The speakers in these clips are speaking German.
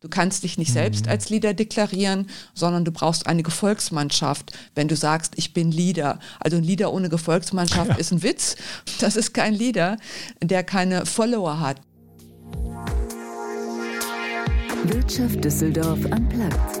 Du kannst dich nicht selbst Mhm. als Leader deklarieren, sondern du brauchst eine Gefolgsmannschaft, wenn du sagst, ich bin Leader. Also ein Leader ohne Gefolgsmannschaft ist ein Witz. Das ist kein Leader, der keine Follower hat. Wirtschaft Düsseldorf am Platz.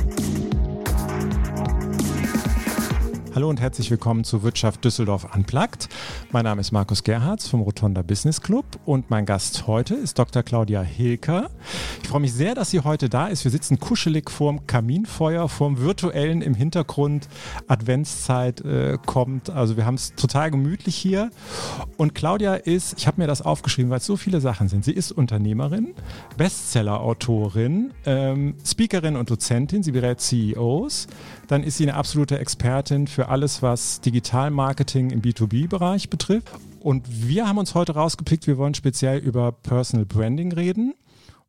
Hallo und herzlich willkommen zu Wirtschaft Düsseldorf Unplugged. Mein Name ist Markus Gerhards vom Rotonda Business Club und mein Gast heute ist Dr. Claudia Hilker. Ich freue mich sehr, dass sie heute da ist. Wir sitzen kuschelig vorm Kaminfeuer, vorm virtuellen im Hintergrund. Adventszeit äh, kommt. Also wir haben es total gemütlich hier. Und Claudia ist, ich habe mir das aufgeschrieben, weil es so viele Sachen sind. Sie ist Unternehmerin, Bestseller-Autorin, ähm, Speakerin und Dozentin. Sie berät CEOs. Dann ist sie eine absolute Expertin für alles, was Digitalmarketing im B2B-Bereich betrifft. Und wir haben uns heute rausgepickt, wir wollen speziell über Personal Branding reden.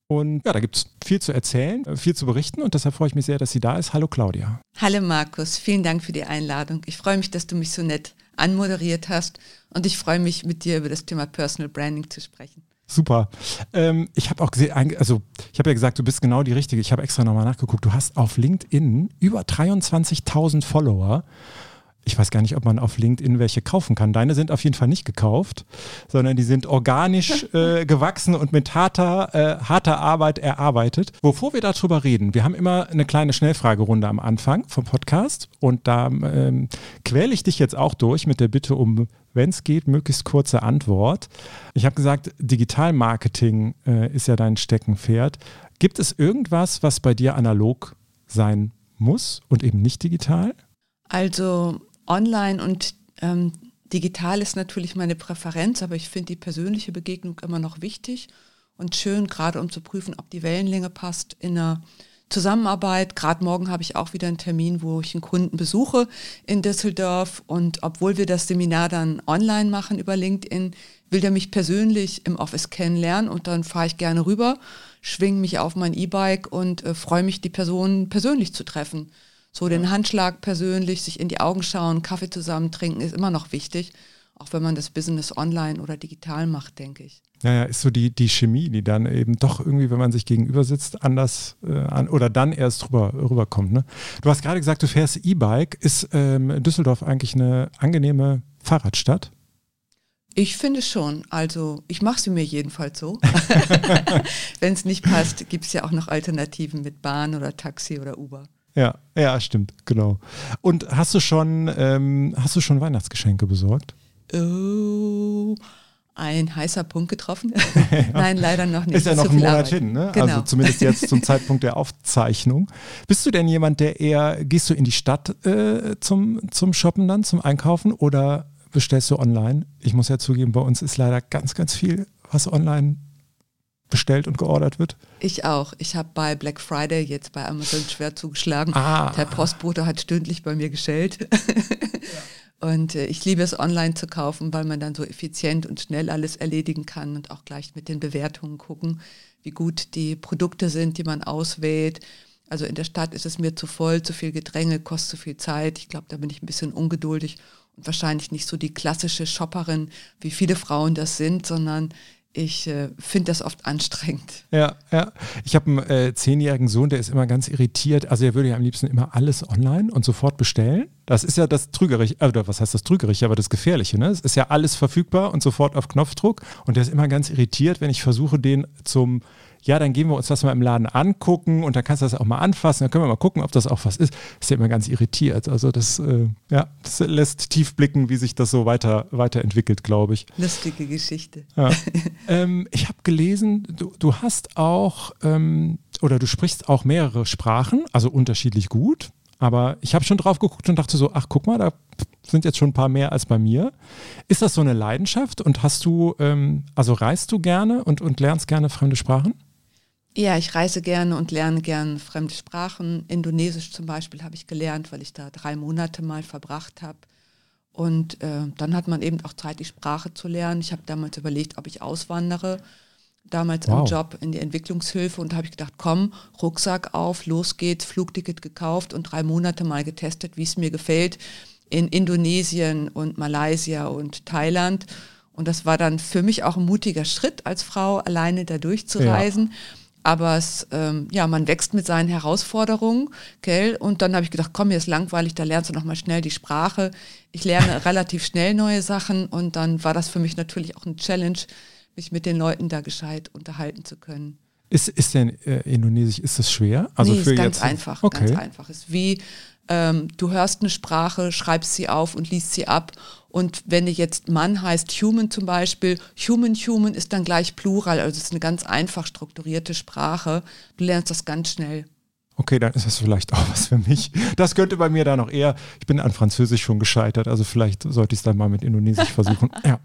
Und ja, da gibt es viel zu erzählen, äh, viel zu berichten und deshalb freue ich mich sehr, dass sie da ist. Hallo Claudia. Hallo Markus, vielen Dank für die Einladung. Ich freue mich, dass du mich so nett anmoderiert hast und ich freue mich, mit dir über das Thema Personal Branding zu sprechen. Super. Ähm, ich habe auch gesehen, also ich habe ja gesagt, du bist genau die Richtige. Ich habe extra nochmal nachgeguckt. Du hast auf LinkedIn über 23.000 Follower. Ich weiß gar nicht, ob man auf LinkedIn welche kaufen kann. Deine sind auf jeden Fall nicht gekauft, sondern die sind organisch äh, gewachsen und mit harter, äh, harter Arbeit erarbeitet. Bevor wir darüber reden, wir haben immer eine kleine Schnellfragerunde am Anfang vom Podcast und da ähm, quäle ich dich jetzt auch durch mit der Bitte um, wenn es geht, möglichst kurze Antwort. Ich habe gesagt, Digitalmarketing äh, ist ja dein Steckenpferd. Gibt es irgendwas, was bei dir analog sein muss und eben nicht digital? Also online und ähm, digital ist natürlich meine Präferenz, aber ich finde die persönliche Begegnung immer noch wichtig und schön, gerade um zu prüfen, ob die Wellenlänge passt in einer Zusammenarbeit. Gerade morgen habe ich auch wieder einen Termin, wo ich einen Kunden besuche in Düsseldorf und obwohl wir das Seminar dann online machen über LinkedIn, will der mich persönlich im Office kennenlernen und dann fahre ich gerne rüber, schwinge mich auf mein E-Bike und äh, freue mich, die Person persönlich zu treffen. So den Handschlag persönlich, sich in die Augen schauen, Kaffee zusammen trinken ist immer noch wichtig, auch wenn man das Business online oder digital macht, denke ich. Ja, ja, ist so die, die Chemie, die dann eben doch irgendwie, wenn man sich gegenüber sitzt, anders äh, an oder dann erst rüber, rüberkommt. Ne? Du hast gerade gesagt, du fährst E-Bike. Ist ähm, Düsseldorf eigentlich eine angenehme Fahrradstadt? Ich finde schon. Also ich mache sie mir jedenfalls so. Wenn es nicht passt, gibt es ja auch noch Alternativen mit Bahn oder Taxi oder Uber. Ja, ja, stimmt, genau. Und hast du schon, ähm, hast du schon Weihnachtsgeschenke besorgt? Oh, ein heißer Punkt getroffen. Nein, leider noch nicht. Ist ja noch ein Monat Arbeit. hin, ne? Genau. Also zumindest jetzt zum Zeitpunkt der Aufzeichnung. Bist du denn jemand, der eher, gehst du in die Stadt äh, zum, zum Shoppen dann, zum Einkaufen oder bestellst du online? Ich muss ja zugeben, bei uns ist leider ganz, ganz viel, was online bestellt und geordert wird. Ich auch. Ich habe bei Black Friday jetzt bei Amazon schwer zugeschlagen. Ah. Der Postbote hat stündlich bei mir geschellt. Und äh, ich liebe es, online zu kaufen, weil man dann so effizient und schnell alles erledigen kann und auch gleich mit den Bewertungen gucken, wie gut die Produkte sind, die man auswählt. Also in der Stadt ist es mir zu voll, zu viel Gedränge, kostet zu viel Zeit. Ich glaube, da bin ich ein bisschen ungeduldig und wahrscheinlich nicht so die klassische Shopperin, wie viele Frauen das sind, sondern ich äh, finde das oft anstrengend. Ja, ja. Ich habe einen äh, zehnjährigen Sohn, der ist immer ganz irritiert. Also er würde ja am liebsten immer alles online und sofort bestellen. Das ist ja das Trügerische, äh, oder was heißt das Trügerische, aber das Gefährliche. Ne? Es ist ja alles verfügbar und sofort auf Knopfdruck. Und der ist immer ganz irritiert, wenn ich versuche, den zum ja, dann gehen wir uns das mal im Laden angucken und dann kannst du das auch mal anfassen, dann können wir mal gucken, ob das auch was ist. Ist ja immer ganz irritiert. Also das, äh, ja, das lässt tief blicken, wie sich das so weiter, weiterentwickelt, glaube ich. Lustige Geschichte. Ja. ähm, ich habe gelesen, du, du hast auch ähm, oder du sprichst auch mehrere Sprachen, also unterschiedlich gut. Aber ich habe schon drauf geguckt und dachte so, ach guck mal, da sind jetzt schon ein paar mehr als bei mir. Ist das so eine Leidenschaft und hast du, ähm, also reist du gerne und, und lernst gerne fremde Sprachen? Ja, ich reise gerne und lerne gerne fremde Sprachen. Indonesisch zum Beispiel habe ich gelernt, weil ich da drei Monate mal verbracht habe. Und äh, dann hat man eben auch Zeit, die Sprache zu lernen. Ich habe damals überlegt, ob ich auswandere. Damals wow. im Job in die Entwicklungshilfe und habe ich gedacht, komm, Rucksack auf, los geht's, Flugticket gekauft und drei Monate mal getestet, wie es mir gefällt in Indonesien und Malaysia und Thailand. Und das war dann für mich auch ein mutiger Schritt als Frau, alleine da durchzureisen. Ja. Aber es, ähm, ja, man wächst mit seinen Herausforderungen, gell? Und dann habe ich gedacht, komm, mir ist langweilig, da lernst du nochmal schnell die Sprache. Ich lerne relativ schnell neue Sachen und dann war das für mich natürlich auch eine Challenge, mich mit den Leuten da gescheit unterhalten zu können. Ist, ist denn äh, Indonesisch, ist das schwer? Also nee, für ist ganz jetzt, einfach, okay. ganz einfach. Ist wie, ähm, du hörst eine Sprache, schreibst sie auf und liest sie ab und wenn jetzt Mann heißt Human zum Beispiel, Human, Human ist dann gleich Plural, also es ist eine ganz einfach strukturierte Sprache. Du lernst das ganz schnell. Okay, dann ist das vielleicht auch was für mich. Das könnte bei mir da noch eher, ich bin an Französisch schon gescheitert, also vielleicht sollte ich es dann mal mit Indonesisch versuchen. Ja.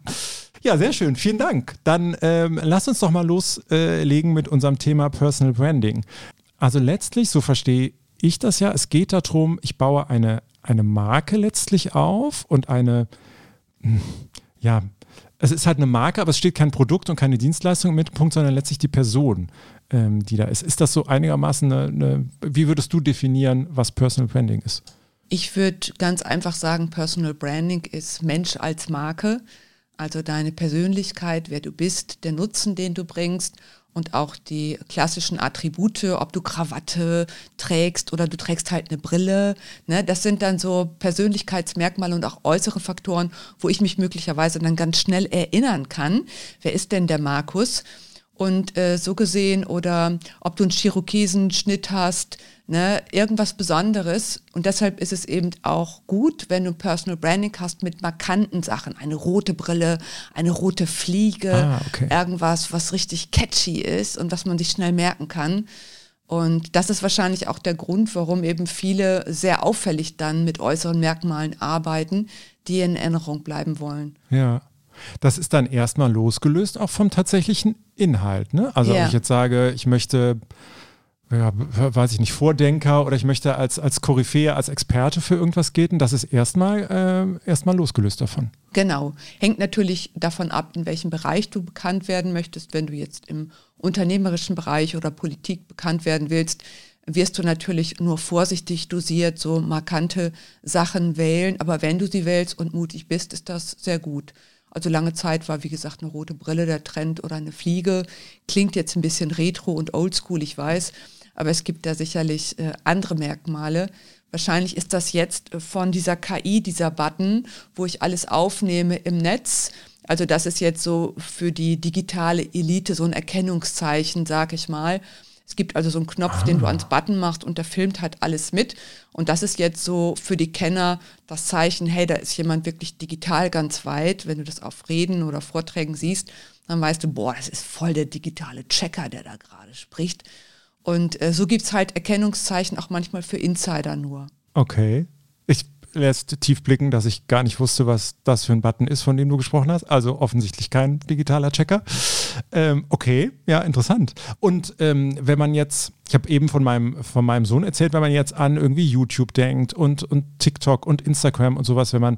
Ja, sehr schön. Vielen Dank. Dann ähm, lass uns doch mal loslegen mit unserem Thema Personal Branding. Also letztlich, so verstehe ich das ja, es geht darum, ich baue eine, eine Marke letztlich auf und eine, ja, es ist halt eine Marke, aber es steht kein Produkt und keine Dienstleistung im Mittelpunkt, sondern letztlich die Person, ähm, die da ist. Ist das so einigermaßen eine, eine, wie würdest du definieren, was Personal Branding ist? Ich würde ganz einfach sagen, Personal Branding ist Mensch als Marke, also deine Persönlichkeit, wer du bist, der Nutzen, den du bringst und auch die klassischen Attribute, ob du Krawatte trägst oder du trägst halt eine Brille. Ne? Das sind dann so Persönlichkeitsmerkmale und auch äußere Faktoren, wo ich mich möglicherweise dann ganz schnell erinnern kann. Wer ist denn der Markus? Und äh, so gesehen, oder ob du einen Chirokesenschnitt hast, ne, irgendwas Besonderes. Und deshalb ist es eben auch gut, wenn du Personal Branding hast mit markanten Sachen. Eine rote Brille, eine rote Fliege, ah, okay. irgendwas, was richtig catchy ist und was man sich schnell merken kann. Und das ist wahrscheinlich auch der Grund, warum eben viele sehr auffällig dann mit äußeren Merkmalen arbeiten, die in Erinnerung bleiben wollen. Ja. Das ist dann erstmal losgelöst auch vom tatsächlichen Inhalt. Ne? Also ja. wenn ich jetzt sage, ich möchte, ja, weiß ich nicht, Vordenker oder ich möchte als, als Koryphäe, als Experte für irgendwas gelten, das ist erstmal äh, erstmal losgelöst davon. Genau. Hängt natürlich davon ab, in welchem Bereich du bekannt werden möchtest. Wenn du jetzt im unternehmerischen Bereich oder Politik bekannt werden willst, wirst du natürlich nur vorsichtig dosiert so markante Sachen wählen. Aber wenn du sie wählst und mutig bist, ist das sehr gut. Also lange Zeit war, wie gesagt, eine rote Brille der Trend oder eine Fliege. Klingt jetzt ein bisschen retro und oldschool, ich weiß, aber es gibt da sicherlich äh, andere Merkmale. Wahrscheinlich ist das jetzt von dieser KI, dieser Button, wo ich alles aufnehme im Netz. Also das ist jetzt so für die digitale Elite so ein Erkennungszeichen, sag ich mal. Es gibt also so einen Knopf, ah. den du ah. ans Button machst und der filmt halt alles mit. Und das ist jetzt so für die Kenner das Zeichen, hey, da ist jemand wirklich digital ganz weit. Wenn du das auf Reden oder Vorträgen siehst, dann weißt du, boah, das ist voll der digitale Checker, der da gerade spricht. Und äh, so gibt es halt Erkennungszeichen auch manchmal für Insider nur. Okay. Ich lässt tief blicken, dass ich gar nicht wusste, was das für ein Button ist, von dem du gesprochen hast. Also offensichtlich kein digitaler Checker. Ähm, okay, ja, interessant. Und ähm, wenn man jetzt, ich habe eben von meinem, von meinem Sohn erzählt, wenn man jetzt an irgendwie YouTube denkt und, und TikTok und Instagram und sowas, wenn man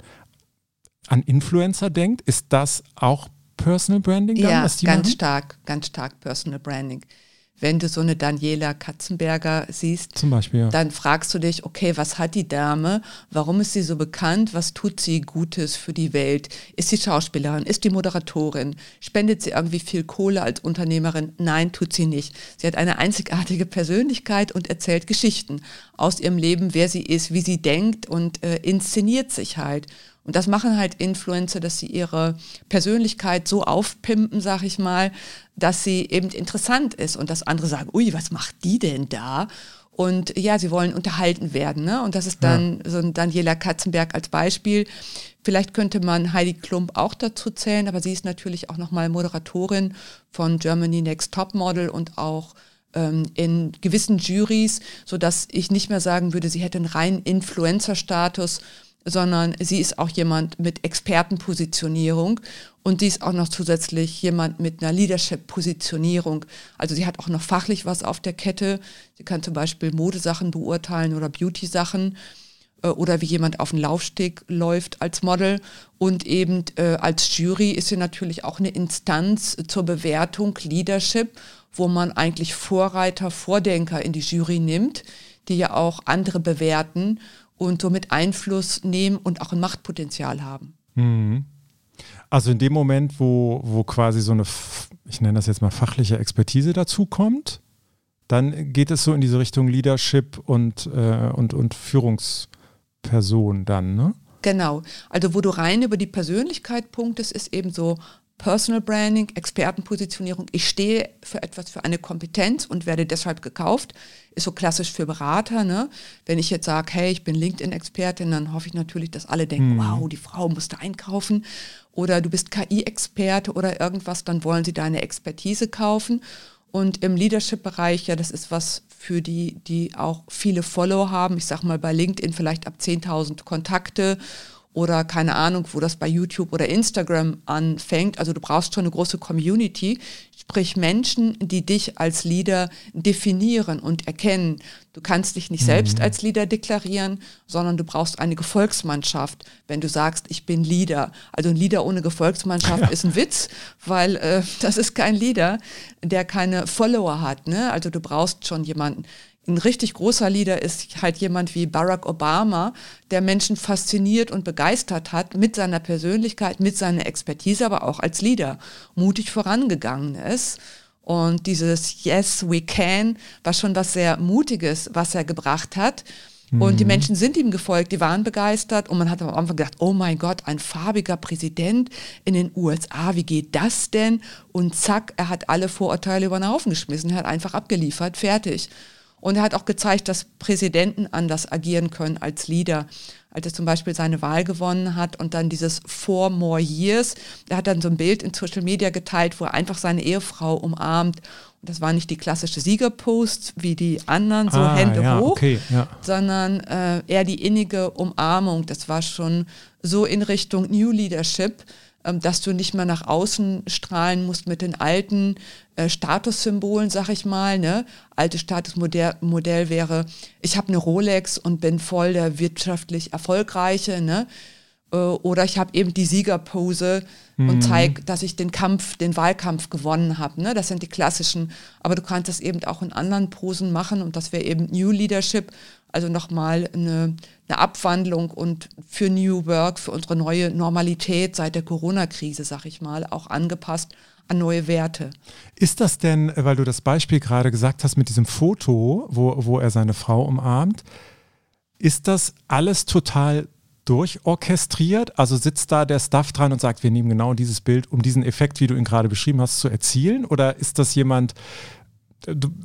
an Influencer denkt, ist das auch Personal Branding? Dann, ja, ganz machen? stark, ganz stark Personal Branding wenn du so eine Daniela Katzenberger siehst, Zum Beispiel, ja. dann fragst du dich, okay, was hat die Dame? Warum ist sie so bekannt? Was tut sie Gutes für die Welt? Ist sie Schauspielerin? Ist die Moderatorin? Spendet sie irgendwie viel Kohle als Unternehmerin? Nein, tut sie nicht. Sie hat eine einzigartige Persönlichkeit und erzählt Geschichten aus ihrem Leben, wer sie ist, wie sie denkt und äh, inszeniert sich halt. Und das machen halt Influencer, dass sie ihre Persönlichkeit so aufpimpen, sag ich mal, dass sie eben interessant ist und dass andere sagen, ui, was macht die denn da? Und ja, sie wollen unterhalten werden. Ne? Und das ist dann ja. so ein Daniela Katzenberg als Beispiel. Vielleicht könnte man Heidi Klump auch dazu zählen, aber sie ist natürlich auch nochmal Moderatorin von Germany Next Top Model und auch ähm, in gewissen Juries, sodass ich nicht mehr sagen würde, sie hätte einen reinen Influencer-Status, sondern sie ist auch jemand mit Expertenpositionierung und sie ist auch noch zusätzlich jemand mit einer Leadership-Positionierung. Also sie hat auch noch fachlich was auf der Kette. Sie kann zum Beispiel Modesachen beurteilen oder Beauty-Sachen. äh, oder wie jemand auf den Laufsteg läuft als Model. Und eben äh, als Jury ist sie natürlich auch eine Instanz zur Bewertung Leadership, wo man eigentlich Vorreiter, Vordenker in die Jury nimmt, die ja auch andere bewerten und somit Einfluss nehmen und auch ein Machtpotenzial haben. Mhm. Also in dem Moment, wo, wo quasi so eine, ich nenne das jetzt mal fachliche Expertise dazukommt, dann geht es so in diese Richtung Leadership und, äh, und, und Führungsperson dann, ne? Genau. Also wo du rein über die Persönlichkeit punktest, ist eben so Personal Branding, Expertenpositionierung. Ich stehe für etwas, für eine Kompetenz und werde deshalb gekauft. Ist so klassisch für Berater. Ne? Wenn ich jetzt sage, hey, ich bin LinkedIn-Expertin, dann hoffe ich natürlich, dass alle denken, mhm. wow, die Frau musste einkaufen. Oder du bist KI-Experte oder irgendwas, dann wollen sie deine Expertise kaufen. Und im Leadership-Bereich, ja, das ist was für die, die auch viele Follower haben. Ich sage mal bei LinkedIn vielleicht ab 10.000 Kontakte oder keine Ahnung, wo das bei YouTube oder Instagram anfängt. Also du brauchst schon eine große Community, sprich Menschen, die dich als Leader definieren und erkennen. Du kannst dich nicht mhm. selbst als Leader deklarieren, sondern du brauchst eine Gefolgsmannschaft, wenn du sagst, ich bin Leader. Also ein Leader ohne Gefolgsmannschaft ja. ist ein Witz, weil äh, das ist kein Leader, der keine Follower hat. Ne? Also du brauchst schon jemanden, ein richtig großer Leader ist halt jemand wie Barack Obama, der Menschen fasziniert und begeistert hat mit seiner Persönlichkeit, mit seiner Expertise, aber auch als Leader mutig vorangegangen ist. Und dieses Yes, we can war schon was sehr Mutiges, was er gebracht hat. Und die mhm. Menschen sind ihm gefolgt, die waren begeistert und man hat am Anfang gedacht, oh mein Gott, ein farbiger Präsident in den USA, wie geht das denn? Und zack, er hat alle Vorurteile über den Haufen geschmissen, er hat einfach abgeliefert, fertig. Und er hat auch gezeigt, dass Präsidenten anders agieren können als Leader. Als er zum Beispiel seine Wahl gewonnen hat und dann dieses Four More Years, er hat dann so ein Bild in Social Media geteilt, wo er einfach seine Ehefrau umarmt. Und das war nicht die klassische Siegerpost wie die anderen, so ah, Hände ja, hoch, okay, ja. sondern äh, eher die innige Umarmung. Das war schon so in Richtung New Leadership dass du nicht mehr nach außen strahlen musst mit den alten äh, Statussymbolen, sag ich mal. Ne? Altes Statusmodell Modell wäre, ich habe eine Rolex und bin voll der wirtschaftlich Erfolgreiche. Ne? Äh, oder ich habe eben die Siegerpose mhm. und zeige, dass ich den Kampf, den Wahlkampf gewonnen habe. Ne? Das sind die klassischen. Aber du kannst das eben auch in anderen Posen machen und das wäre eben New Leadership, also nochmal eine, eine Abwandlung und für New Work, für unsere neue Normalität seit der Corona-Krise, sag ich mal, auch angepasst an neue Werte. Ist das denn, weil du das Beispiel gerade gesagt hast mit diesem Foto, wo, wo er seine Frau umarmt, ist das alles total durchorchestriert? Also sitzt da der Staff dran und sagt, wir nehmen genau dieses Bild, um diesen Effekt, wie du ihn gerade beschrieben hast, zu erzielen? Oder ist das jemand,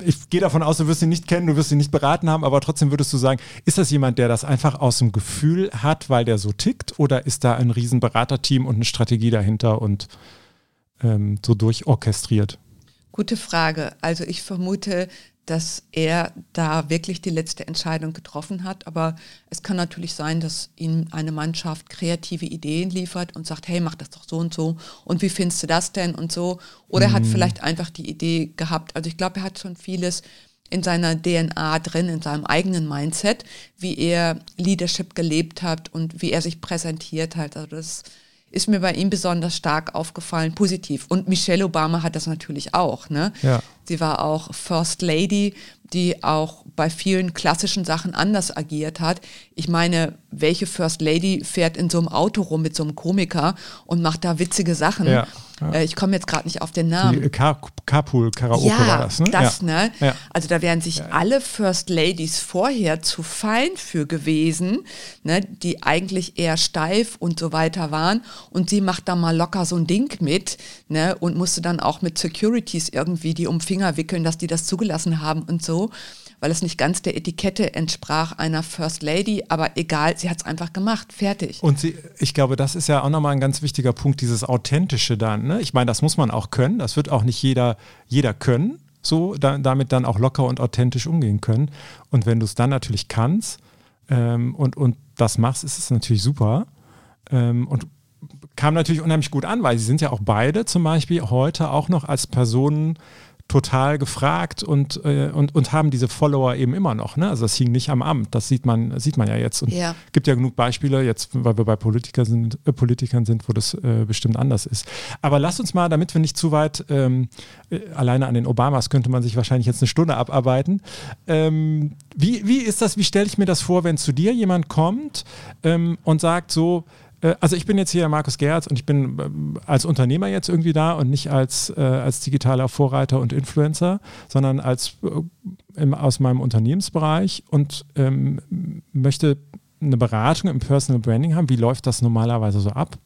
ich gehe davon aus, du wirst ihn nicht kennen, du wirst ihn nicht beraten haben, aber trotzdem würdest du sagen, ist das jemand, der das einfach aus dem Gefühl hat, weil der so tickt, oder ist da ein riesen Beraterteam und eine Strategie dahinter und ähm, so durchorchestriert? Gute Frage. Also ich vermute, dass er da wirklich die letzte Entscheidung getroffen hat. Aber es kann natürlich sein, dass ihm eine Mannschaft kreative Ideen liefert und sagt, hey, mach das doch so und so. Und wie findest du das denn und so? Oder mhm. er hat vielleicht einfach die Idee gehabt. Also ich glaube, er hat schon vieles in seiner DNA drin, in seinem eigenen Mindset, wie er Leadership gelebt hat und wie er sich präsentiert hat. Also das ist mir bei ihm besonders stark aufgefallen, positiv. Und Michelle Obama hat das natürlich auch. Ne? Ja. Sie war auch First Lady, die auch bei vielen klassischen Sachen anders agiert hat. Ich meine, welche First Lady fährt in so einem Auto rum mit so einem Komiker und macht da witzige Sachen? Ja. Ja. Äh, ich komme jetzt gerade nicht auf den Namen. Die Car Carpool Karaoke ja, war das, ne? Das, ne? Also da wären sich alle First Ladies vorher zu fein für gewesen, ne? die eigentlich eher steif und so weiter waren. Und sie macht da mal locker so ein Ding mit ne? und musste dann auch mit Securities irgendwie die um Finger wickeln, dass die das zugelassen haben und so weil es nicht ganz der Etikette entsprach einer First Lady, aber egal, sie hat es einfach gemacht, fertig. Und sie, ich glaube, das ist ja auch nochmal ein ganz wichtiger Punkt, dieses Authentische dann. Ne? Ich meine, das muss man auch können, das wird auch nicht jeder, jeder können, so da, damit dann auch locker und authentisch umgehen können. Und wenn du es dann natürlich kannst ähm, und, und das machst, ist es natürlich super. Ähm, und kam natürlich unheimlich gut an, weil sie sind ja auch beide zum Beispiel heute auch noch als Personen total gefragt und, äh, und, und haben diese Follower eben immer noch. Ne? Also das hing nicht am Amt, das sieht man, sieht man ja jetzt. Und Ja. gibt ja genug Beispiele, jetzt, weil wir bei Politiker sind, äh, Politikern sind, wo das äh, bestimmt anders ist. Aber lass uns mal, damit wir nicht zu weit ähm, äh, alleine an den Obamas könnte man sich wahrscheinlich jetzt eine Stunde abarbeiten. Ähm, wie, wie ist das, wie stelle ich mir das vor, wenn zu dir jemand kommt ähm, und sagt so, also ich bin jetzt hier Markus Gerz und ich bin ähm, als Unternehmer jetzt irgendwie da und nicht als, äh, als digitaler Vorreiter und Influencer, sondern als äh, im, aus meinem Unternehmensbereich und ähm, möchte eine Beratung im Personal Branding haben. Wie läuft das normalerweise so ab?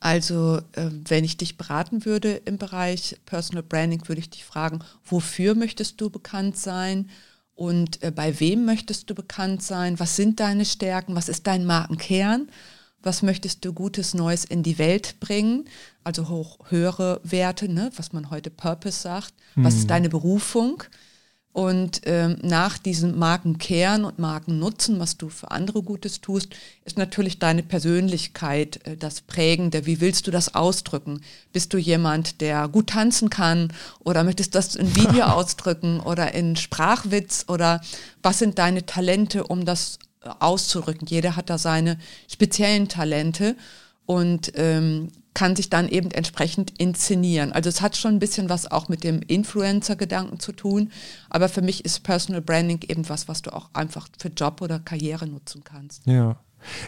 Also, äh, wenn ich dich beraten würde im Bereich Personal Branding, würde ich dich fragen, wofür möchtest du bekannt sein und äh, bei wem möchtest du bekannt sein? Was sind deine Stärken? Was ist dein Markenkern? Was möchtest du Gutes Neues in die Welt bringen? Also hoch, höhere Werte, ne? was man heute Purpose sagt. Was ist deine Berufung? Und ähm, nach diesem Markenkern und Markennutzen, was du für andere Gutes tust, ist natürlich deine Persönlichkeit äh, das Prägende. Wie willst du das ausdrücken? Bist du jemand, der gut tanzen kann oder möchtest du das in Video ausdrücken oder in Sprachwitz oder was sind deine Talente, um das äh, auszudrücken? Jeder hat da seine speziellen Talente und ähm, kann sich dann eben entsprechend inszenieren. Also es hat schon ein bisschen was auch mit dem Influencer-Gedanken zu tun, aber für mich ist Personal Branding eben was, was du auch einfach für Job oder Karriere nutzen kannst. Ja.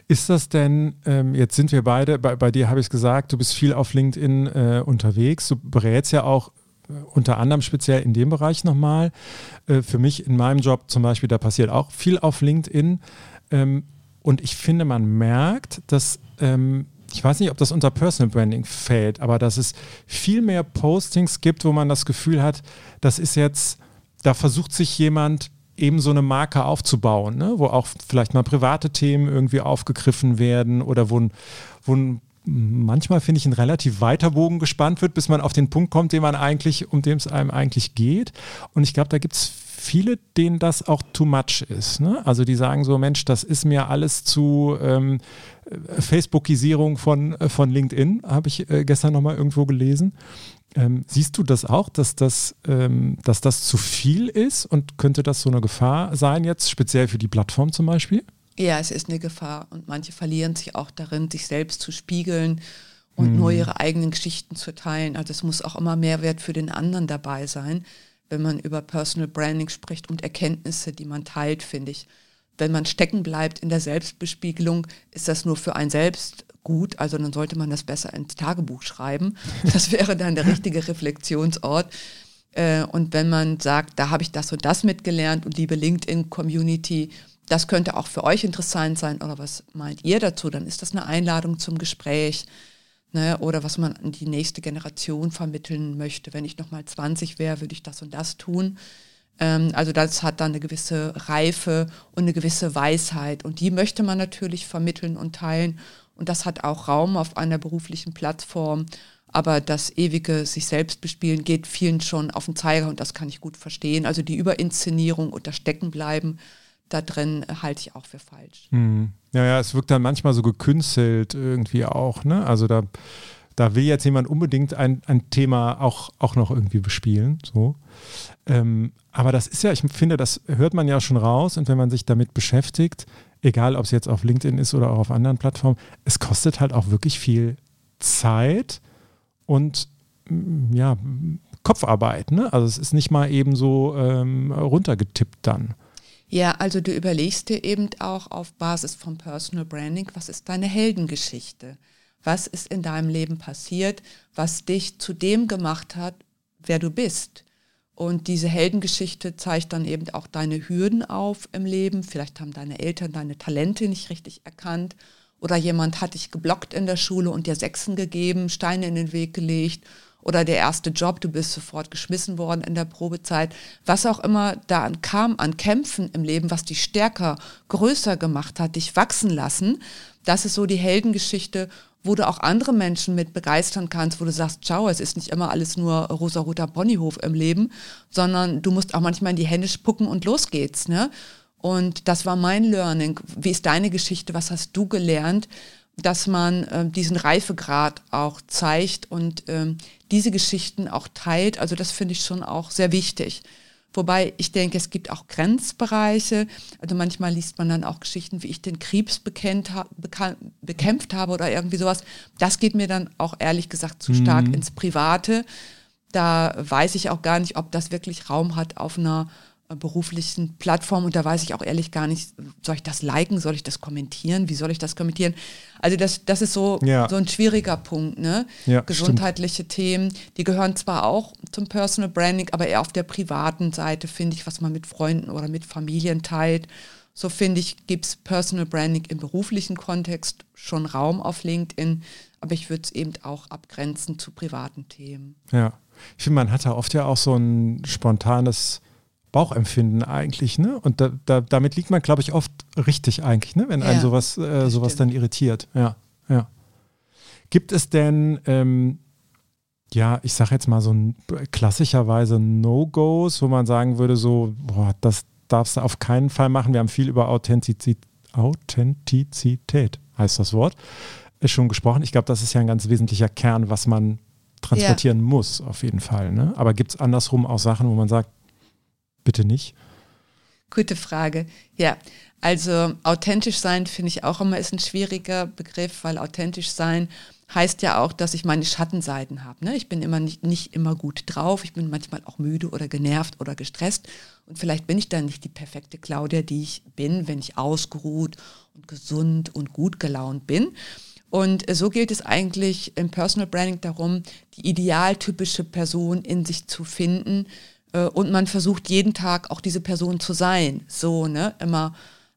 Ist das denn, ähm, jetzt sind wir beide, bei, bei dir habe ich es gesagt, du bist viel auf LinkedIn äh, unterwegs, du berätst ja auch unter anderem speziell in dem Bereich nochmal. Äh, für mich in meinem Job zum Beispiel, da passiert auch viel auf LinkedIn. Ähm, und ich finde, man merkt, dass, ähm, ich weiß nicht, ob das unter Personal Branding fällt, aber dass es viel mehr Postings gibt, wo man das Gefühl hat, das ist jetzt, da versucht sich jemand eben so eine Marke aufzubauen, ne? wo auch vielleicht mal private Themen irgendwie aufgegriffen werden oder wo, ein- wo ein, manchmal finde ich ein relativ weiter Bogen gespannt wird, bis man auf den Punkt kommt, den man eigentlich, um den es einem eigentlich geht. Und ich glaube, da gibt es viele, denen das auch too much ist. Ne? Also die sagen so, Mensch, das ist mir alles zu ähm, äh, Facebookisierung von, äh, von LinkedIn, habe ich äh, gestern nochmal irgendwo gelesen. Ähm, siehst du das auch, dass das, ähm, dass das zu viel ist und könnte das so eine Gefahr sein jetzt, speziell für die Plattform zum Beispiel? Ja, es ist eine Gefahr und manche verlieren sich auch darin, sich selbst zu spiegeln und nur ihre eigenen Geschichten zu teilen. Also es muss auch immer Mehrwert für den anderen dabei sein, wenn man über Personal Branding spricht und Erkenntnisse, die man teilt, finde ich. Wenn man stecken bleibt in der Selbstbespiegelung, ist das nur für einen selbst gut, also dann sollte man das besser ins Tagebuch schreiben. Das wäre dann der richtige Reflexionsort. Äh, Und wenn man sagt, da habe ich das und das mitgelernt und liebe LinkedIn-Community, das könnte auch für euch interessant sein oder was meint ihr dazu, dann ist das eine Einladung zum Gespräch ne? oder was man an die nächste Generation vermitteln möchte. Wenn ich nochmal 20 wäre, würde ich das und das tun. Ähm, also das hat dann eine gewisse Reife und eine gewisse Weisheit und die möchte man natürlich vermitteln und teilen und das hat auch Raum auf einer beruflichen Plattform. Aber das ewige sich selbst bespielen geht vielen schon auf den Zeiger und das kann ich gut verstehen. Also die Überinszenierung und das Steckenbleiben da drin äh, halte ich auch für falsch. Hm. Ja, ja, es wirkt dann manchmal so gekünstelt irgendwie auch, ne? Also da, da will jetzt jemand unbedingt ein, ein Thema auch, auch noch irgendwie bespielen. So. Ähm, aber das ist ja, ich finde, das hört man ja schon raus und wenn man sich damit beschäftigt, egal ob es jetzt auf LinkedIn ist oder auch auf anderen Plattformen, es kostet halt auch wirklich viel Zeit und mm, ja, Kopfarbeit. Ne? Also es ist nicht mal eben so ähm, runtergetippt dann. Ja, also du überlegst dir eben auch auf Basis vom Personal Branding, was ist deine Heldengeschichte? Was ist in deinem Leben passiert, was dich zu dem gemacht hat, wer du bist? Und diese Heldengeschichte zeigt dann eben auch deine Hürden auf im Leben. Vielleicht haben deine Eltern deine Talente nicht richtig erkannt oder jemand hat dich geblockt in der Schule und dir Sechsen gegeben, Steine in den Weg gelegt oder der erste Job, du bist sofort geschmissen worden in der Probezeit. Was auch immer da an- kam an Kämpfen im Leben, was dich stärker, größer gemacht hat, dich wachsen lassen, das ist so die Heldengeschichte, wo du auch andere Menschen mit begeistern kannst, wo du sagst, ciao, es ist nicht immer alles nur rosa-roter Ponyhof im Leben, sondern du musst auch manchmal in die Hände spucken und los geht's. Ne? Und das war mein Learning. Wie ist deine Geschichte? Was hast du gelernt? dass man äh, diesen Reifegrad auch zeigt und ähm, diese Geschichten auch teilt. Also das finde ich schon auch sehr wichtig. Wobei ich denke, es gibt auch Grenzbereiche. Also manchmal liest man dann auch Geschichten, wie ich den Krebs bekennt, bekämpft habe oder irgendwie sowas. Das geht mir dann auch ehrlich gesagt zu stark mhm. ins Private. Da weiß ich auch gar nicht, ob das wirklich Raum hat auf einer beruflichen Plattform und da weiß ich auch ehrlich gar nicht, soll ich das liken, soll ich das kommentieren, wie soll ich das kommentieren? Also das, das ist so, ja. so ein schwieriger Punkt, ne? Ja, Gesundheitliche stimmt. Themen, die gehören zwar auch zum Personal Branding, aber eher auf der privaten Seite, finde ich, was man mit Freunden oder mit Familien teilt. So finde ich, gibt es Personal Branding im beruflichen Kontext schon Raum auf LinkedIn, aber ich würde es eben auch abgrenzen zu privaten Themen. Ja, ich finde, man hat da oft ja auch so ein spontanes Bauchempfinden eigentlich, ne? Und da, da, damit liegt man, glaube ich, oft richtig eigentlich, ne? Wenn ja, einen sowas, äh, sowas dann irritiert. Ja, ja. Gibt es denn, ähm, ja, ich sage jetzt mal so ein, klassischerweise No-Gos, wo man sagen würde, so, boah, das darfst du auf keinen Fall machen. Wir haben viel über Authentizität, Authentizität heißt das Wort, ist schon gesprochen. Ich glaube, das ist ja ein ganz wesentlicher Kern, was man transportieren ja. muss, auf jeden Fall. Ne? Aber gibt es andersrum auch Sachen, wo man sagt, bitte nicht? Gute Frage. Ja, also authentisch sein finde ich auch immer ist ein schwieriger Begriff, weil authentisch sein heißt ja auch, dass ich meine Schattenseiten habe. Ne? Ich bin immer nicht, nicht immer gut drauf, ich bin manchmal auch müde oder genervt oder gestresst und vielleicht bin ich dann nicht die perfekte Claudia, die ich bin, wenn ich ausgeruht und gesund und gut gelaunt bin. Und so gilt es eigentlich im Personal Branding darum, die idealtypische Person in sich zu finden, und man versucht jeden Tag auch diese Person zu sein. So, ne, immer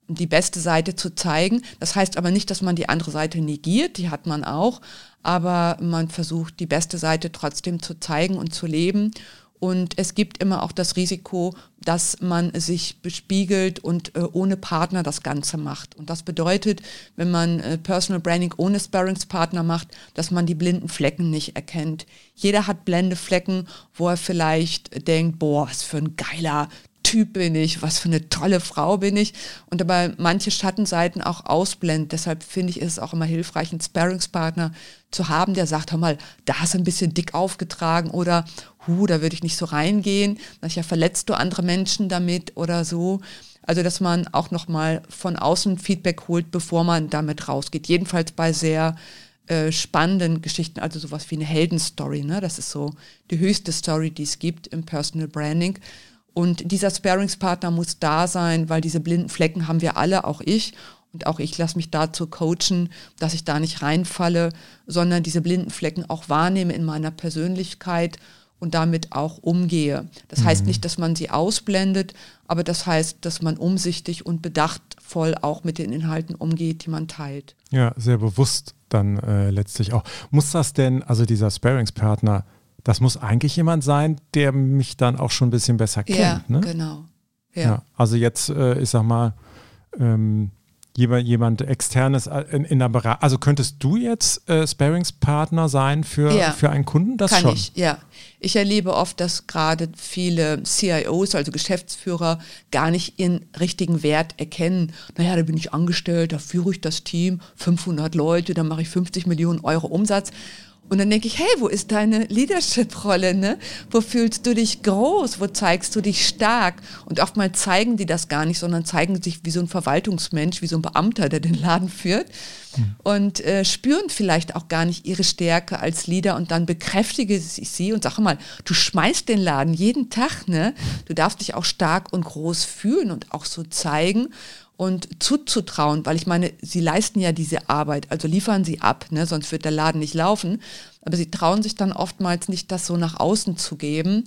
die beste Seite zu zeigen. Das heißt aber nicht, dass man die andere Seite negiert, die hat man auch, aber man versucht die beste Seite trotzdem zu zeigen und zu leben. Und es gibt immer auch das Risiko, dass man sich bespiegelt und äh, ohne Partner das Ganze macht. Und das bedeutet, wenn man äh, Personal Branding ohne Sparringspartner macht, dass man die blinden Flecken nicht erkennt. Jeder hat blende Flecken, wo er vielleicht denkt, boah, was für ein geiler Typ bin ich, was für eine tolle Frau bin ich und dabei manche Schattenseiten auch ausblendet. Deshalb finde ich, ist es auch immer hilfreich, einen Sparringspartner zu haben, der sagt, hör mal, da hast du ein bisschen dick aufgetragen oder hu, da würde ich nicht so reingehen, ja verletzt du andere Menschen damit oder so. Also dass man auch nochmal von außen Feedback holt, bevor man damit rausgeht. Jedenfalls bei sehr äh, spannenden Geschichten, also sowas wie eine Heldenstory. Ne? Das ist so die höchste Story, die es gibt im Personal Branding. Und dieser Sparingspartner muss da sein, weil diese blinden Flecken haben wir alle, auch ich. Und auch ich lasse mich dazu coachen, dass ich da nicht reinfalle, sondern diese blinden Flecken auch wahrnehme in meiner Persönlichkeit und damit auch umgehe. Das mhm. heißt nicht, dass man sie ausblendet, aber das heißt, dass man umsichtig und bedachtvoll auch mit den Inhalten umgeht, die man teilt. Ja, sehr bewusst dann äh, letztlich auch. Muss das denn, also dieser Sparingspartner, das muss eigentlich jemand sein, der mich dann auch schon ein bisschen besser kennt. Ja, ne? genau. Ja. ja. also jetzt, äh, ich sag mal, ähm, jemand, jemand externes äh, in, in der Beratung. Also könntest du jetzt äh, Sparingspartner sein für, ja, für einen Kunden? Das kann schon. ich, ja. Ich erlebe oft, dass gerade viele CIOs, also Geschäftsführer, gar nicht ihren richtigen Wert erkennen. Naja, da bin ich angestellt, da führe ich das Team, 500 Leute, da mache ich 50 Millionen Euro Umsatz. Und dann denke ich, hey, wo ist deine Leadership-Rolle? Ne? Wo fühlst du dich groß? Wo zeigst du dich stark? Und oftmals zeigen die das gar nicht, sondern zeigen sich wie so ein Verwaltungsmensch, wie so ein Beamter, der den Laden führt. Mhm. Und äh, spüren vielleicht auch gar nicht ihre Stärke als Leader. Und dann bekräftige ich sie und sage mal, du schmeißt den Laden jeden Tag. Ne? Du darfst dich auch stark und groß fühlen und auch so zeigen und zuzutrauen, weil ich meine, sie leisten ja diese Arbeit, also liefern sie ab, ne, sonst wird der Laden nicht laufen. Aber sie trauen sich dann oftmals nicht, das so nach außen zu geben.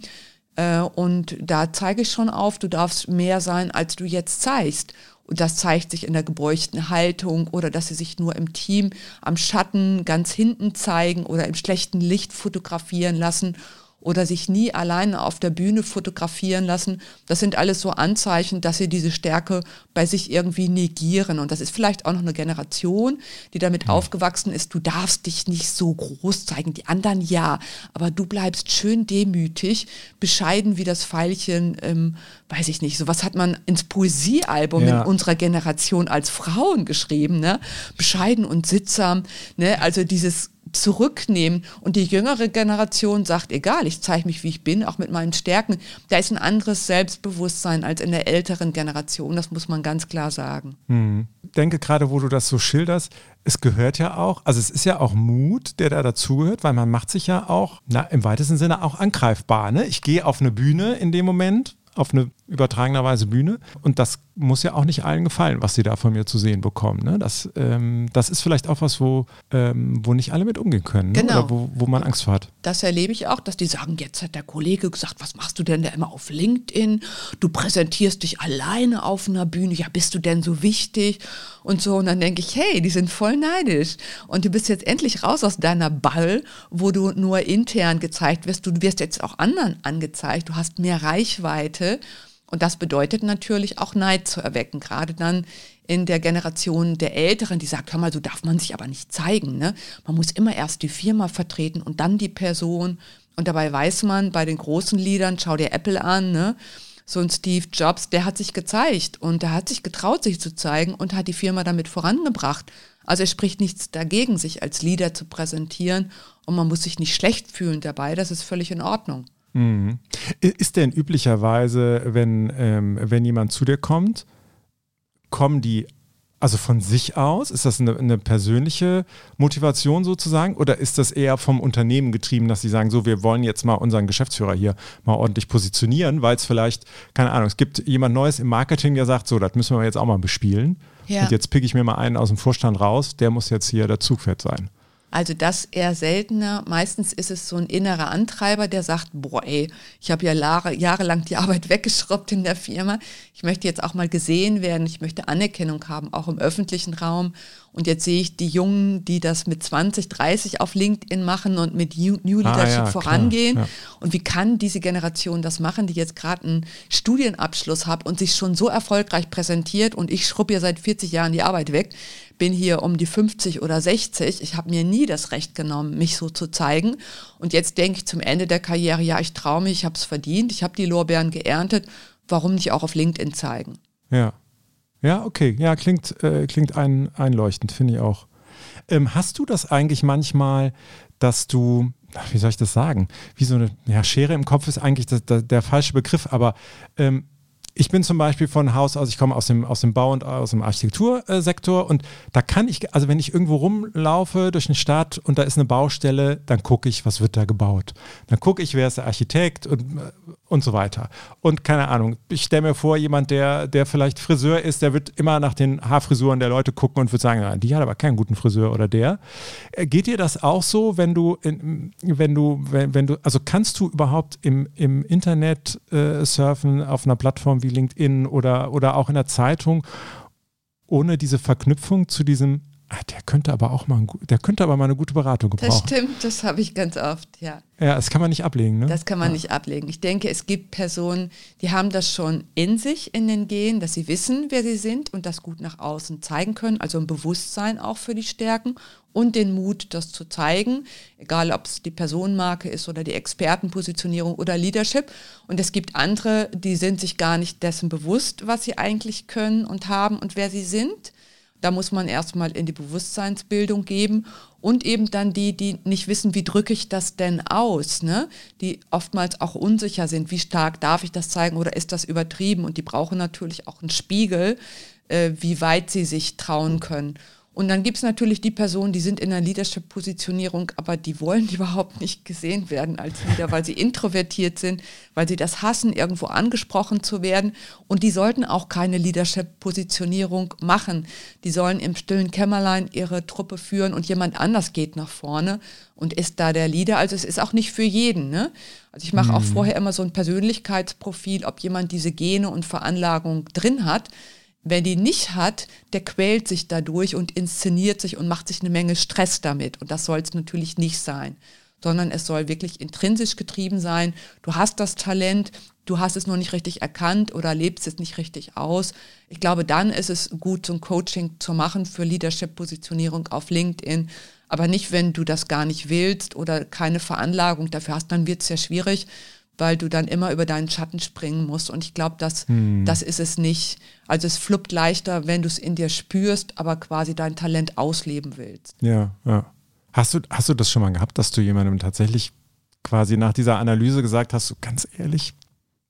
Äh, und da zeige ich schon auf, du darfst mehr sein, als du jetzt zeigst. Und das zeigt sich in der gebeuchten Haltung oder dass sie sich nur im Team am Schatten ganz hinten zeigen oder im schlechten Licht fotografieren lassen oder sich nie alleine auf der Bühne fotografieren lassen. Das sind alles so Anzeichen, dass sie diese Stärke bei sich irgendwie negieren. Und das ist vielleicht auch noch eine Generation, die damit mhm. aufgewachsen ist, du darfst dich nicht so groß zeigen, die anderen ja, aber du bleibst schön demütig, bescheiden wie das Pfeilchen, ähm, weiß ich nicht, sowas hat man ins Poesiealbum ja. in unserer Generation als Frauen geschrieben, ne? bescheiden und sittsam, ne? also dieses zurücknehmen. Und die jüngere Generation sagt, egal, ich zeige mich, wie ich bin, auch mit meinen Stärken. Da ist ein anderes Selbstbewusstsein als in der älteren Generation, das muss man ganz klar sagen. Hm. Ich denke gerade, wo du das so schilderst, es gehört ja auch, also es ist ja auch Mut, der da dazugehört, weil man macht sich ja auch, na, im weitesten Sinne auch angreifbar. Ne? Ich gehe auf eine Bühne in dem Moment, auf eine übertragenerweise Bühne. Und das muss ja auch nicht allen gefallen, was sie da von mir zu sehen bekommen. Ne? Das, ähm, das ist vielleicht auch was, wo, ähm, wo nicht alle mit umgehen können. Ne? Genau. Oder wo, wo man Angst vor hat. Das erlebe ich auch, dass die sagen, jetzt hat der Kollege gesagt, was machst du denn da immer auf LinkedIn? Du präsentierst dich alleine auf einer Bühne. Ja, bist du denn so wichtig? Und so. Und dann denke ich, hey, die sind voll neidisch. Und du bist jetzt endlich raus aus deiner Ball, wo du nur intern gezeigt wirst. Du wirst jetzt auch anderen angezeigt. Du hast mehr Reichweite. Und das bedeutet natürlich auch Neid zu erwecken, gerade dann in der Generation der Älteren, die sagt, hör mal, so darf man sich aber nicht zeigen. Ne? Man muss immer erst die Firma vertreten und dann die Person. Und dabei weiß man, bei den großen Liedern, schau dir Apple an, ne? so ein Steve Jobs, der hat sich gezeigt und der hat sich getraut, sich zu zeigen und hat die Firma damit vorangebracht. Also es spricht nichts dagegen, sich als Leader zu präsentieren und man muss sich nicht schlecht fühlen dabei, das ist völlig in Ordnung. Mhm. Ist denn üblicherweise, wenn, ähm, wenn jemand zu dir kommt, kommen die also von sich aus? Ist das eine, eine, persönliche Motivation sozusagen? Oder ist das eher vom Unternehmen getrieben, dass sie sagen, so, wir wollen jetzt mal unseren Geschäftsführer hier mal ordentlich positionieren, weil es vielleicht, keine Ahnung, es gibt jemand Neues im Marketing, der sagt, so, das müssen wir jetzt auch mal bespielen. Ja. Und jetzt pick ich mir mal einen aus dem Vorstand raus, der muss jetzt hier der Zugpferd sein. Also das eher seltener. Meistens ist es so ein innerer Antreiber, der sagt, boah, ey, ich habe ja Jahre, jahrelang die Arbeit weggeschrubbt in der Firma. Ich möchte jetzt auch mal gesehen werden. Ich möchte Anerkennung haben, auch im öffentlichen Raum. Und jetzt sehe ich die Jungen, die das mit 20, 30 auf LinkedIn machen und mit New Leadership ah, ja, vorangehen. Ja. Und wie kann diese Generation das machen, die jetzt gerade einen Studienabschluss hat und sich schon so erfolgreich präsentiert und ich schrubbe ja seit 40 Jahren die Arbeit weg, bin hier um die 50 oder 60. Ich habe mir nie das Recht genommen, mich so zu zeigen. Und jetzt denke ich zum Ende der Karriere, ja, ich traue mich, ich habe es verdient, ich habe die Lorbeeren geerntet. Warum nicht auch auf LinkedIn zeigen? Ja. Ja, okay. Ja, klingt, äh, klingt ein, einleuchtend, finde ich auch. Ähm, hast du das eigentlich manchmal, dass du, wie soll ich das sagen, wie so eine ja, Schere im Kopf ist eigentlich das, das, der falsche Begriff, aber ähm, ich bin zum Beispiel von Haus aus, ich komme aus dem, aus dem Bau- und aus dem Architektursektor und da kann ich, also wenn ich irgendwo rumlaufe durch eine Stadt und da ist eine Baustelle, dann gucke ich, was wird da gebaut. Dann gucke ich, wer ist der Architekt und, und so weiter. Und keine Ahnung, ich stelle mir vor, jemand, der, der vielleicht Friseur ist, der wird immer nach den Haarfrisuren der Leute gucken und wird sagen, die hat aber keinen guten Friseur oder der. Äh, geht dir das auch so, wenn du, wenn du, wenn, wenn du, also kannst du überhaupt im, im Internet äh, surfen auf einer Plattform wie LinkedIn oder, oder auch in der Zeitung, ohne diese Verknüpfung zu diesem, ah, der könnte aber auch mal, ein, der könnte aber mal eine gute Beratung gebrauchen. Das stimmt, das habe ich ganz oft, ja. Ja, das kann man nicht ablegen, ne? Das kann man ja. nicht ablegen. Ich denke, es gibt Personen, die haben das schon in sich, in den Genen, dass sie wissen, wer sie sind und das gut nach außen zeigen können, also ein Bewusstsein auch für die Stärken und den Mut, das zu zeigen, egal ob es die Personenmarke ist oder die Expertenpositionierung oder Leadership. Und es gibt andere, die sind sich gar nicht dessen bewusst, was sie eigentlich können und haben und wer sie sind. Da muss man erstmal in die Bewusstseinsbildung geben und eben dann die, die nicht wissen, wie drücke ich das denn aus, ne? die oftmals auch unsicher sind, wie stark darf ich das zeigen oder ist das übertrieben und die brauchen natürlich auch einen Spiegel, äh, wie weit sie sich trauen können. Und dann gibt es natürlich die Personen, die sind in einer Leadership-Positionierung, aber die wollen überhaupt nicht gesehen werden als Leader, weil sie introvertiert sind, weil sie das hassen, irgendwo angesprochen zu werden. Und die sollten auch keine Leadership-Positionierung machen. Die sollen im stillen Kämmerlein ihre Truppe führen und jemand anders geht nach vorne und ist da der Leader. Also es ist auch nicht für jeden. Ne? Also ich mache mhm. auch vorher immer so ein Persönlichkeitsprofil, ob jemand diese Gene und Veranlagung drin hat. Wer die nicht hat, der quält sich dadurch und inszeniert sich und macht sich eine Menge Stress damit. Und das soll es natürlich nicht sein. sondern es soll wirklich intrinsisch getrieben sein. Du hast das Talent, du hast es noch nicht richtig erkannt oder lebst es nicht richtig aus. Ich glaube, dann ist es gut, so ein Coaching zu machen für Leadership-Positionierung auf LinkedIn. Aber nicht, wenn du das gar nicht willst oder keine Veranlagung dafür hast, dann wird es ja schwierig, weil du dann immer über deinen Schatten springen musst. Und ich glaube, das, hm. das ist es nicht. Also es fluppt leichter, wenn du es in dir spürst, aber quasi dein Talent ausleben willst. Ja, ja. Hast du, hast du das schon mal gehabt, dass du jemandem tatsächlich quasi nach dieser Analyse gesagt hast, so ganz ehrlich,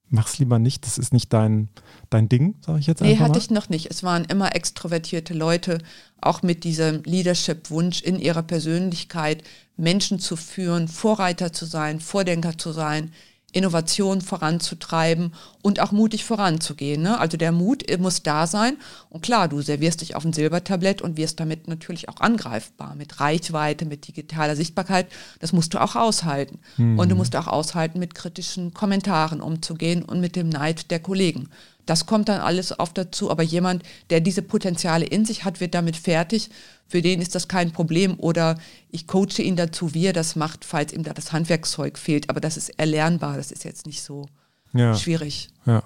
mach's lieber nicht, das ist nicht dein, dein Ding, sage ich jetzt einfach. Nee, hatte mal. ich noch nicht. Es waren immer extrovertierte Leute, auch mit diesem Leadership-Wunsch in ihrer Persönlichkeit, Menschen zu führen, Vorreiter zu sein, Vordenker zu sein, Innovation voranzutreiben und auch mutig voranzugehen. Ne? Also der Mut muss da sein. Und klar, du servierst dich auf ein Silbertablett und wirst damit natürlich auch angreifbar. Mit Reichweite, mit digitaler Sichtbarkeit. Das musst du auch aushalten. Mhm. Und du musst auch aushalten, mit kritischen Kommentaren umzugehen und mit dem Neid der Kollegen. Das kommt dann alles oft dazu. Aber jemand, der diese Potenziale in sich hat, wird damit fertig. Für den ist das kein Problem. Oder ich coache ihn dazu, wie er das macht, falls ihm da das Handwerkszeug fehlt. Aber das ist erlernbar. Das ist jetzt nicht so ja. schwierig. Ja.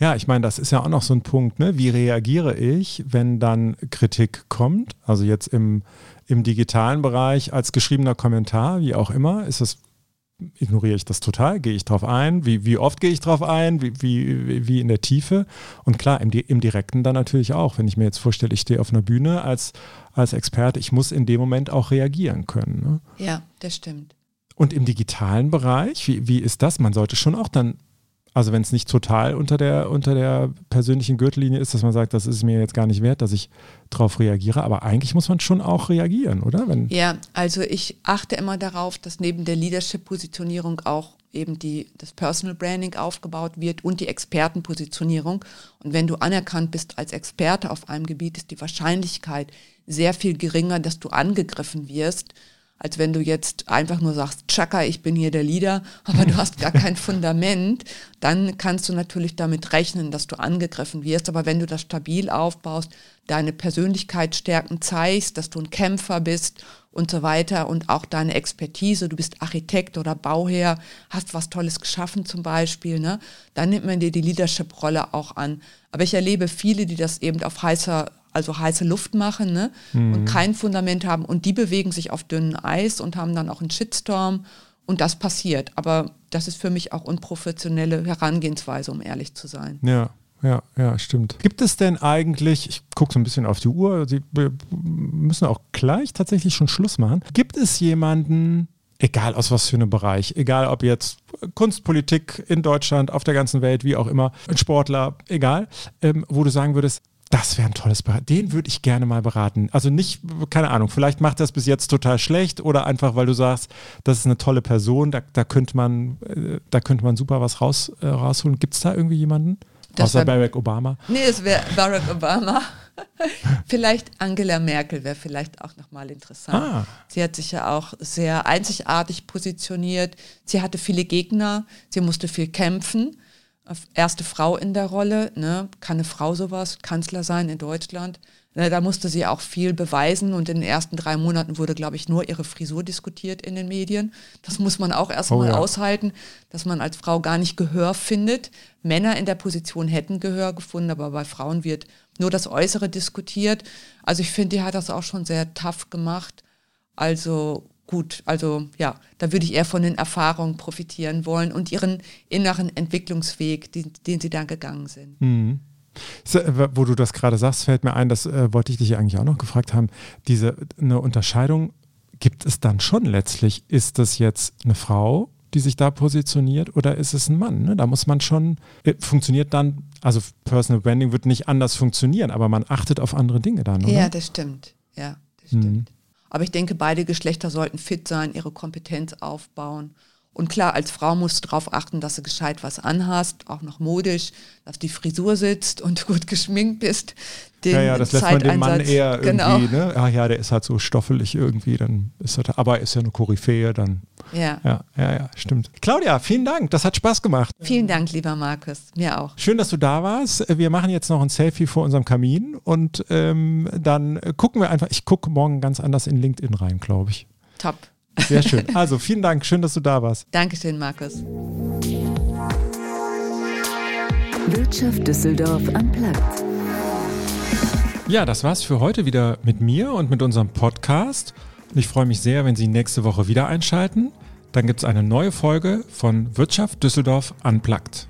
Ja, ich meine, das ist ja auch noch so ein Punkt, ne? Wie reagiere ich, wenn dann Kritik kommt? Also jetzt im, im digitalen Bereich als geschriebener Kommentar, wie auch immer, ist das ignoriere ich das total, gehe ich drauf ein, wie, wie oft gehe ich drauf ein, wie, wie, wie in der Tiefe und klar, im, im Direkten dann natürlich auch, wenn ich mir jetzt vorstelle, ich stehe auf einer Bühne als, als Experte, ich muss in dem Moment auch reagieren können. Ne? Ja, das stimmt. Und im digitalen Bereich, wie, wie ist das? Man sollte schon auch dann also wenn es nicht total unter der, unter der persönlichen Gürtellinie ist, dass man sagt, das ist mir jetzt gar nicht wert, dass ich darauf reagiere. Aber eigentlich muss man schon auch reagieren, oder? Wenn ja, also ich achte immer darauf, dass neben der Leadership-Positionierung auch eben die, das Personal Branding aufgebaut wird und die Expertenpositionierung. Und wenn du anerkannt bist als Experte auf einem Gebiet, ist die Wahrscheinlichkeit sehr viel geringer, dass du angegriffen wirst als wenn du jetzt einfach nur sagst, Chaka, ich bin hier der Leader, aber du hast gar kein Fundament, dann kannst du natürlich damit rechnen, dass du angegriffen wirst. Aber wenn du das stabil aufbaust, deine Persönlichkeitsstärken zeigst, dass du ein Kämpfer bist und so weiter und auch deine Expertise, du bist Architekt oder Bauherr, hast was Tolles geschaffen zum Beispiel, ne? dann nimmt man dir die Leadership-Rolle auch an. Aber ich erlebe viele, die das eben auf heißer also heiße Luft machen ne? Mhm. und kein Fundament haben und die bewegen sich auf dünnem Eis und haben dann auch einen Shitstorm und das passiert. Aber das ist für mich auch unprofessionelle Herangehensweise, um ehrlich zu sein. Ja. Ja, ja, stimmt. Gibt es denn eigentlich, ich gucke so ein bisschen auf die Uhr, wir müssen auch gleich tatsächlich schon Schluss machen. Gibt es jemanden, egal aus was für einem Bereich, egal ob jetzt Kunstpolitik in Deutschland, auf der ganzen Welt, wie auch immer, ein Sportler, egal, ähm, wo du sagen würdest, das wäre ein tolles Beraten. Den würde ich gerne mal beraten. Also nicht, keine Ahnung, vielleicht macht das bis jetzt total schlecht oder einfach, weil du sagst, das ist eine tolle Person, da, da könnte man, äh, da könnte man super was raus, äh, rausholen. Gibt es da irgendwie jemanden? Das Außer wär, Barack Obama? Nee, es wäre Barack Obama. vielleicht Angela Merkel wäre vielleicht auch nochmal interessant. Ah. Sie hat sich ja auch sehr einzigartig positioniert. Sie hatte viele Gegner, sie musste viel kämpfen erste Frau in der Rolle, ne? kann eine Frau sowas, Kanzler sein in Deutschland. Da musste sie auch viel beweisen und in den ersten drei Monaten wurde, glaube ich, nur ihre Frisur diskutiert in den Medien. Das muss man auch erstmal oh, ja. aushalten, dass man als Frau gar nicht Gehör findet. Männer in der Position hätten Gehör gefunden, aber bei Frauen wird nur das Äußere diskutiert. Also ich finde, die hat das auch schon sehr tough gemacht. Also gut, also ja, da würde ich eher von den Erfahrungen profitieren wollen und ihren inneren Entwicklungsweg, den, den sie dann gegangen sind. Mhm. Wo du das gerade sagst, fällt mir ein, das äh, wollte ich dich eigentlich auch noch gefragt haben, diese eine Unterscheidung gibt es dann schon letztlich. Ist das jetzt eine Frau, die sich da positioniert oder ist es ein Mann? Ne? Da muss man schon, äh, funktioniert dann, also Personal Branding wird nicht anders funktionieren, aber man achtet auf andere Dinge dann, oder? Ja, das stimmt. Ja, das stimmt. Mhm. Aber ich denke, beide Geschlechter sollten fit sein, ihre Kompetenz aufbauen. Und klar, als Frau musst du darauf achten, dass du gescheit was anhast, auch noch modisch, dass die Frisur sitzt und gut geschminkt bist. Den ja, ja, das lässt man dem Mann eher genau. irgendwie, ne? Ach ja, der ist halt so stoffelig irgendwie, dann ist er, aber ist ja eine Koryphäe, dann. Ja. ja. Ja, ja, stimmt. Claudia, vielen Dank, das hat Spaß gemacht. Vielen Dank, lieber Markus, mir auch. Schön, dass du da warst. Wir machen jetzt noch ein Selfie vor unserem Kamin und ähm, dann gucken wir einfach, ich gucke morgen ganz anders in LinkedIn rein, glaube ich. Top. Sehr schön. Also vielen Dank, schön, dass du da warst. Dankeschön, Markus. Wirtschaft Düsseldorf am Platz. Ja, das war's für heute wieder mit mir und mit unserem Podcast. Und ich freue mich sehr, wenn Sie nächste Woche wieder einschalten. Dann gibt es eine neue Folge von Wirtschaft Düsseldorf Unplugged.